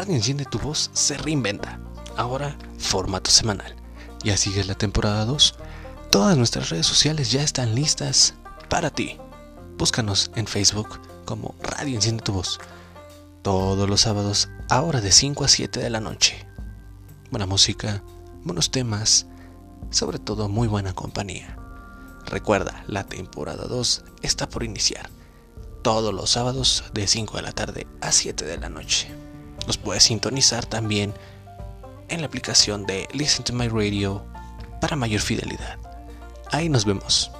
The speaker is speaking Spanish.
Radio Enciende tu Voz se reinventa. Ahora, formato semanal. Ya sigues la temporada 2. Todas nuestras redes sociales ya están listas para ti. Búscanos en Facebook como Radio Enciende tu Voz. Todos los sábados, ahora de 5 a 7 de la noche. Buena música, buenos temas, sobre todo muy buena compañía. Recuerda, la temporada 2 está por iniciar. Todos los sábados de 5 de la tarde a 7 de la noche. Nos puedes sintonizar también en la aplicación de Listen to My Radio para mayor fidelidad. Ahí nos vemos.